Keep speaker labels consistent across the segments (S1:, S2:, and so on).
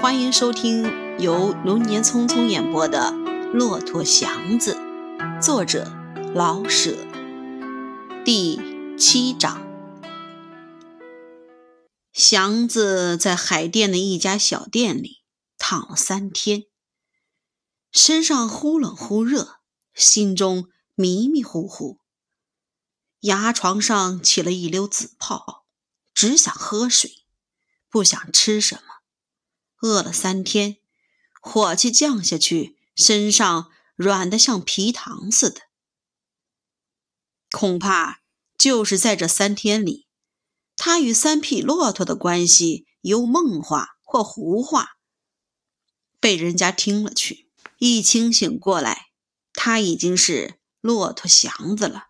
S1: 欢迎收听由龙年匆匆演播的《骆驼祥子》，作者老舍，第七章。祥子在海淀的一家小店里躺了三天，身上忽冷忽热，心中迷迷糊糊，牙床上起了一溜紫泡，只想喝水，不想吃什么。饿了三天，火气降下去，身上软得像皮糖似的。恐怕就是在这三天里，他与三匹骆驼的关系由梦话或胡话，被人家听了去。一清醒过来，他已经是骆驼祥子了。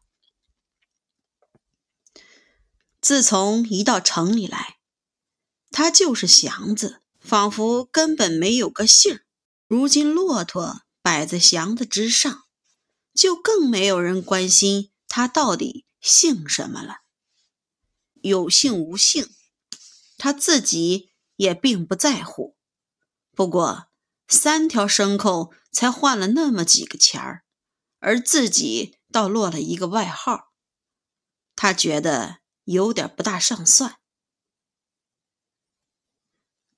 S1: 自从一到城里来，他就是祥子。仿佛根本没有个姓如今骆驼摆在祥子之上，就更没有人关心他到底姓什么了。有姓无姓，他自己也并不在乎。不过三条牲口才换了那么几个钱儿，而自己倒落了一个外号，他觉得有点不大上算。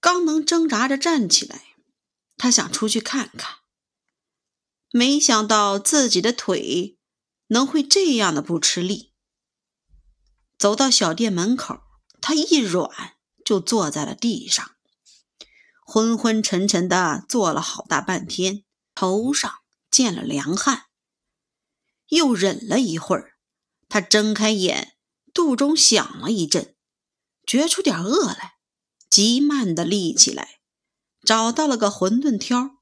S1: 刚能挣扎着站起来，他想出去看看，没想到自己的腿能会这样的不吃力。走到小店门口，他一软就坐在了地上，昏昏沉沉的坐了好大半天，头上见了凉汗。又忍了一会儿，他睁开眼，肚中响了一阵，觉出点饿来。极慢地立起来，找到了个馄饨挑，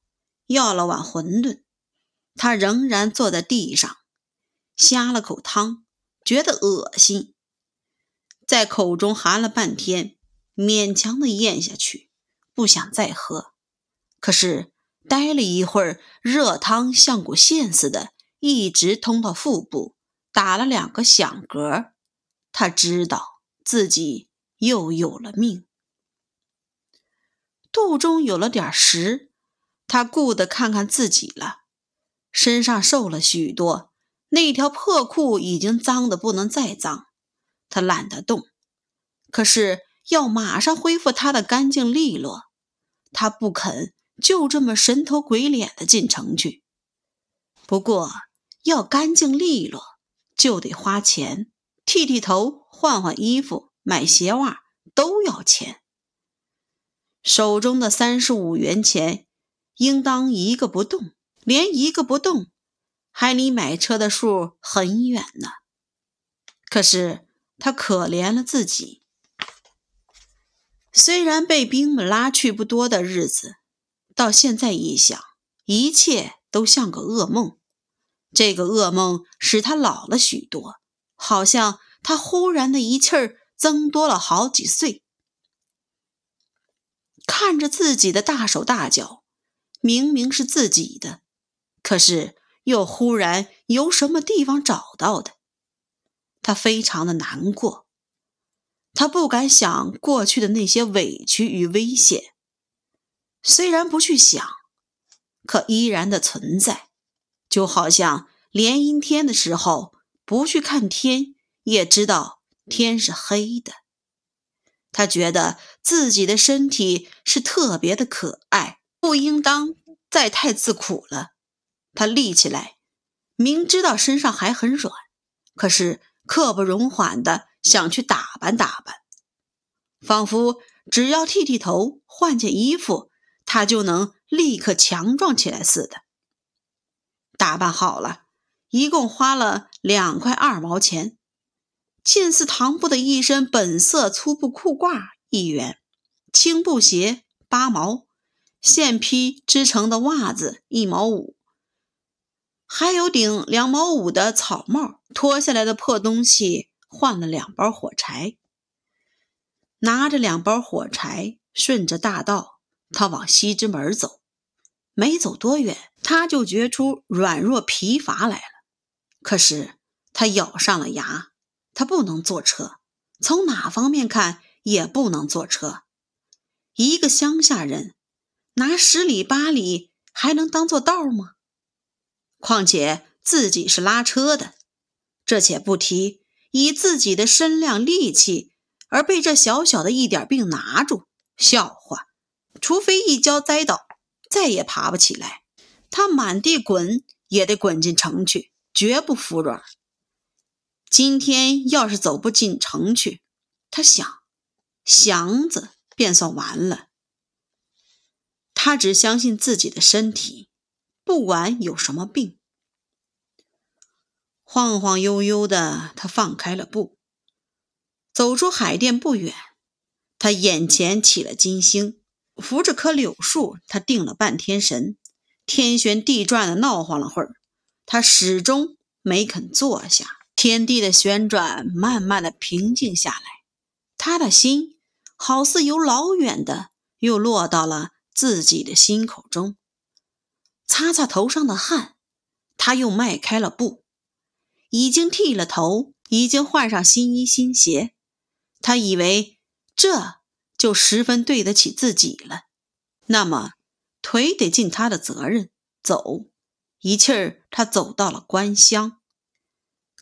S1: 要了碗馄饨。他仍然坐在地上，呷了口汤，觉得恶心，在口中含了半天，勉强地咽下去，不想再喝。可是待了一会儿，热汤像股线似的，一直通到腹部，打了两个响嗝。他知道自己又有了命。肚中有了点食，他顾得看看自己了，身上瘦了许多，那条破裤已经脏得不能再脏，他懒得动。可是要马上恢复他的干净利落，他不肯就这么神头鬼脸的进城去。不过要干净利落，就得花钱，剃剃头、换换衣服、买鞋袜都要钱。手中的三十五元钱，应当一个不动，连一个不动，还离买车的数很远呢。可是他可怜了自己，虽然被兵们拉去不多的日子，到现在一想，一切都像个噩梦。这个噩梦使他老了许多，好像他忽然的一气儿增多了好几岁。看着自己的大手大脚，明明是自己的，可是又忽然由什么地方找到的，他非常的难过。他不敢想过去的那些委屈与危险，虽然不去想，可依然的存在，就好像连阴天的时候不去看天，也知道天是黑的。他觉得自己的身体是特别的可爱，不应当再太自苦了。他立起来，明知道身上还很软，可是刻不容缓的想去打扮打扮，仿佛只要剃剃头、换件衣服，他就能立刻强壮起来似的。打扮好了，一共花了两块二毛钱。近似唐布的一身本色粗布裤褂一元，青布鞋八毛，线批织成的袜子一毛五，还有顶两毛五的草帽，脱下来的破东西换了两包火柴。拿着两包火柴，顺着大道，他往西直门走。没走多远，他就觉出软弱疲乏来了。可是他咬上了牙。他不能坐车，从哪方面看也不能坐车。一个乡下人拿十里八里还能当做道吗？况且自己是拉车的，这且不提，以自己的身量力气而被这小小的一点病拿住，笑话！除非一跤栽倒，再也爬不起来，他满地滚也得滚进城去，绝不服软。今天要是走不进城去，他想，祥子便算完了。他只相信自己的身体，不管有什么病。晃晃悠悠的，他放开了步，走出海淀不远，他眼前起了金星，扶着棵柳树，他定了半天神，天旋地转的闹晃了会儿，他始终没肯坐下。天地的旋转慢慢的平静下来，他的心好似由老远的又落到了。自己的心口中，擦擦头上的汗，他又迈开了步，已经剃了头，已经换上新衣新鞋，他以为这就十分对得起自己了。那么，腿得尽他的责任，走一气儿，他走到了关乡，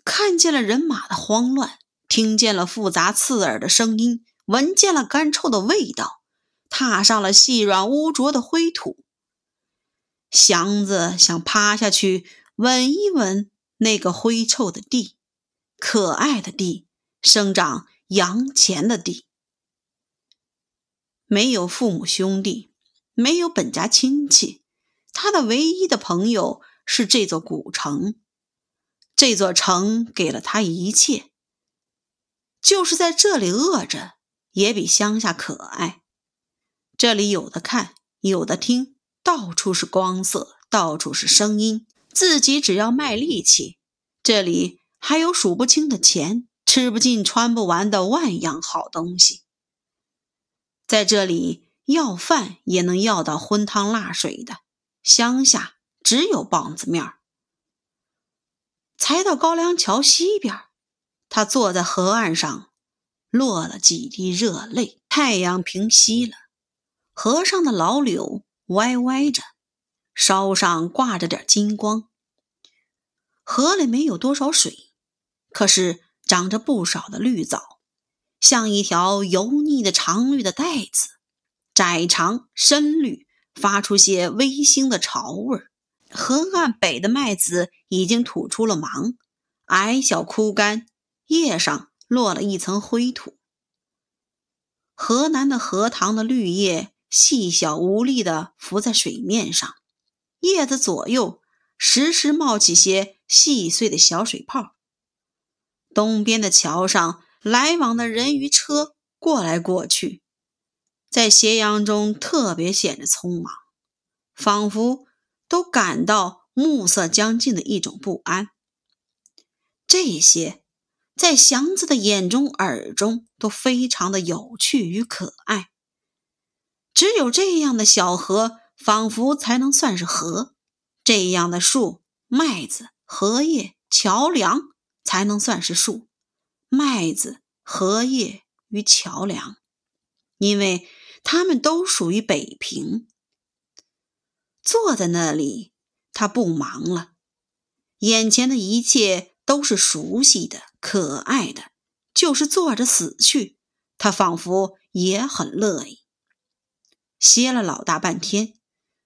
S1: 看见了人马的慌乱，听见了复杂刺耳的声音，闻见了干臭的味道。踏上了细软污浊的灰土，祥子想趴下去闻一闻那个灰臭的地，可爱的地，生长洋钱的地。没有父母兄弟，没有本家亲戚，他的唯一的朋友是这座古城。这座城给了他一切，就是在这里饿着，也比乡下可爱。这里有的看，有的听，到处是光色，到处是声音。自己只要卖力气，这里还有数不清的钱，吃不尽、穿不完的万样好东西。在这里要饭也能要到荤汤辣水的，乡下只有棒子面儿。才到高粱桥西边，他坐在河岸上，落了几滴热泪。太阳平西了。河上的老柳歪歪着，梢上挂着点金光。河里没有多少水，可是长着不少的绿藻，像一条油腻的长绿的带子，窄长深绿，发出些微腥的潮味儿。河岸北的麦子已经吐出了芒，矮小枯干，叶上落了一层灰土。河南的荷塘的绿叶。细小无力地浮在水面上，叶子左右时时冒起些细碎的小水泡。东边的桥上，来往的人与车过来过去，在斜阳中特别显得匆忙，仿佛都感到暮色将近的一种不安。这些在祥子的眼中、耳中都非常的有趣与可爱。只有这样的小河，仿佛才能算是河；这样的树、麦子、荷叶、桥梁，才能算是树、麦子、荷叶与桥梁，因为它们都属于北平。坐在那里，他不忙了，眼前的一切都是熟悉的、可爱的，就是坐着死去，他仿佛也很乐意。歇了老大半天，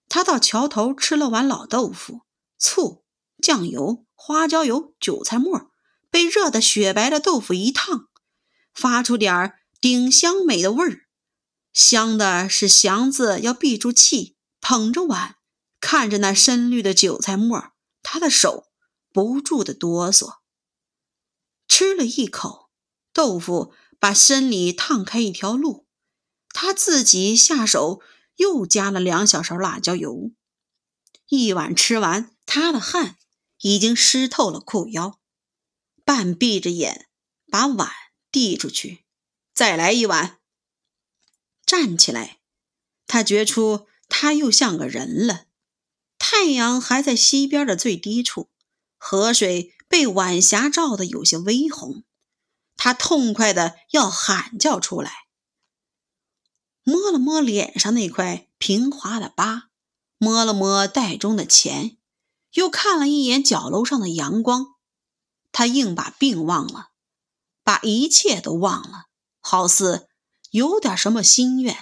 S1: 他到桥头吃了碗老豆腐，醋、酱油、花椒油、韭菜末，被热得雪白的豆腐一烫，发出点儿顶香美的味儿，香的是祥子要闭住气，捧着碗，看着那深绿的韭菜末，他的手不住的哆嗦。吃了一口豆腐，把身里烫开一条路。他自己下手，又加了两小勺辣椒油。一碗吃完，他的汗已经湿透了裤腰，半闭着眼，把碗递出去，再来一碗。站起来，他觉出他又像个人了。太阳还在西边的最低处，河水被晚霞照得有些微红，他痛快的要喊叫出来。摸了摸脸上那块平滑的疤，摸了摸袋中的钱，又看了一眼角楼上的阳光。他硬把病忘了，把一切都忘了，好似有点什么心愿。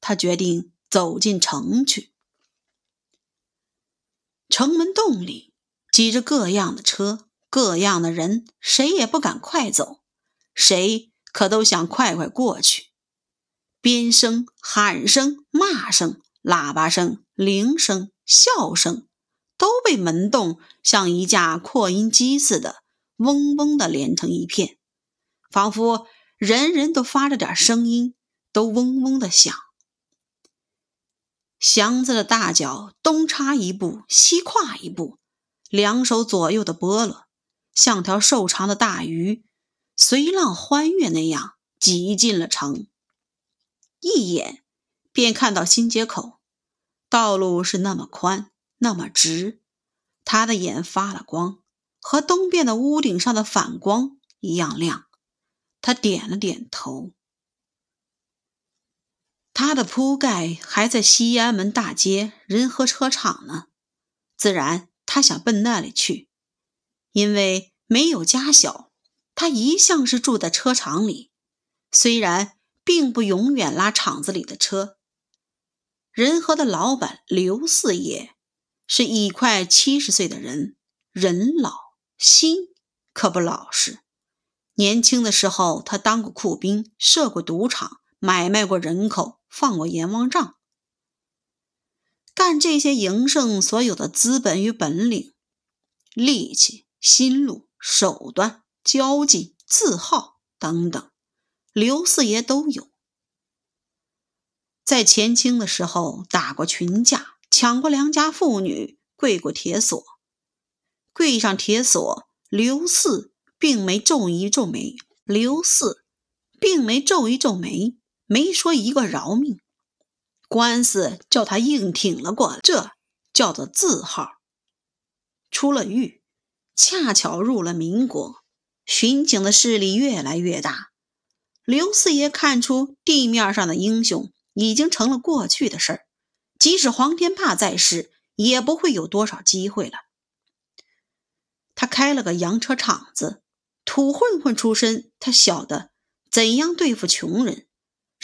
S1: 他决定走进城去。城门洞里挤着各样的车，各样的人，谁也不敢快走，谁可都想快快过去。鞭声、喊声、骂声、喇叭声、铃声、笑声，都被门洞像一架扩音机似的，嗡嗡的连成一片，仿佛人人都发着点声音，都嗡嗡的响。祥子的大脚东插一步，西跨一步，两手左右的拨了，像条瘦长的大鱼，随浪欢跃那样挤进了城。一眼便看到新街口，道路是那么宽，那么直，他的眼发了光，和东边的屋顶上的反光一样亮。他点了点头。他的铺盖还在西安门大街仁和车厂呢，自然他想奔那里去，因为没有家小，他一向是住在车厂里，虽然。并不永远拉厂子里的车。仁和的老板刘四爷是一快七十岁的人，人老心可不老实。年轻的时候，他当过库兵，设过赌场，买卖过人口，放过阎王账。干这些营生所有的资本与本领、力气、心路、手段、交际、字号等等。刘四爷都有，在前清的时候打过群架，抢过良家妇女，跪过铁锁，跪上铁锁，刘四并没皱一皱眉，刘四并没皱一皱眉，没说一个饶命，官司叫他硬挺了过来，这叫做字号。出了狱，恰巧入了民国，巡警的势力越来越大。刘四爷看出地面上的英雄已经成了过去的事儿，即使黄天霸在世，也不会有多少机会了。他开了个洋车厂子，土混混出身，他晓得怎样对付穷人，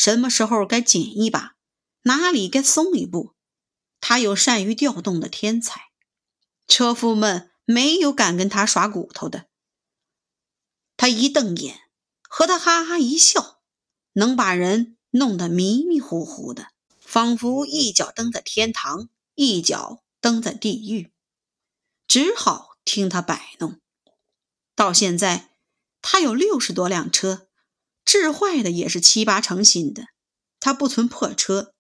S1: 什么时候该紧一把，哪里该松一步。他有善于调动的天才，车夫们没有敢跟他耍骨头的。他一瞪眼。和他哈哈一笑，能把人弄得迷迷糊糊的，仿佛一脚蹬在天堂，一脚蹬在地狱，只好听他摆弄。到现在，他有六十多辆车，治坏的也是七八成新的，他不存破车。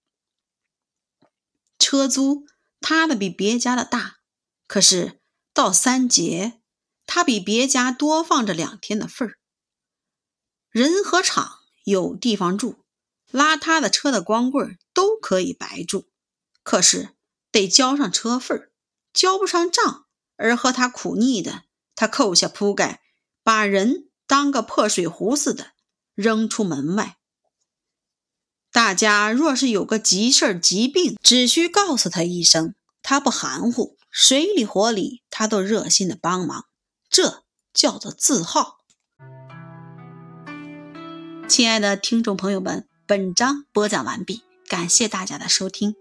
S1: 车租他的比别家的大，可是到三节，他比别家多放着两天的份儿。人和厂有地方住，拉他的车的光棍都可以白住，可是得交上车费交不上账，而和他苦腻的，他扣下铺盖，把人当个破水壶似的扔出门外。大家若是有个急事儿、急病，只需告诉他一声，他不含糊，水里火里他都热心的帮忙，这叫做字号。亲爱的听众朋友们，本章播讲完毕，感谢大家的收听。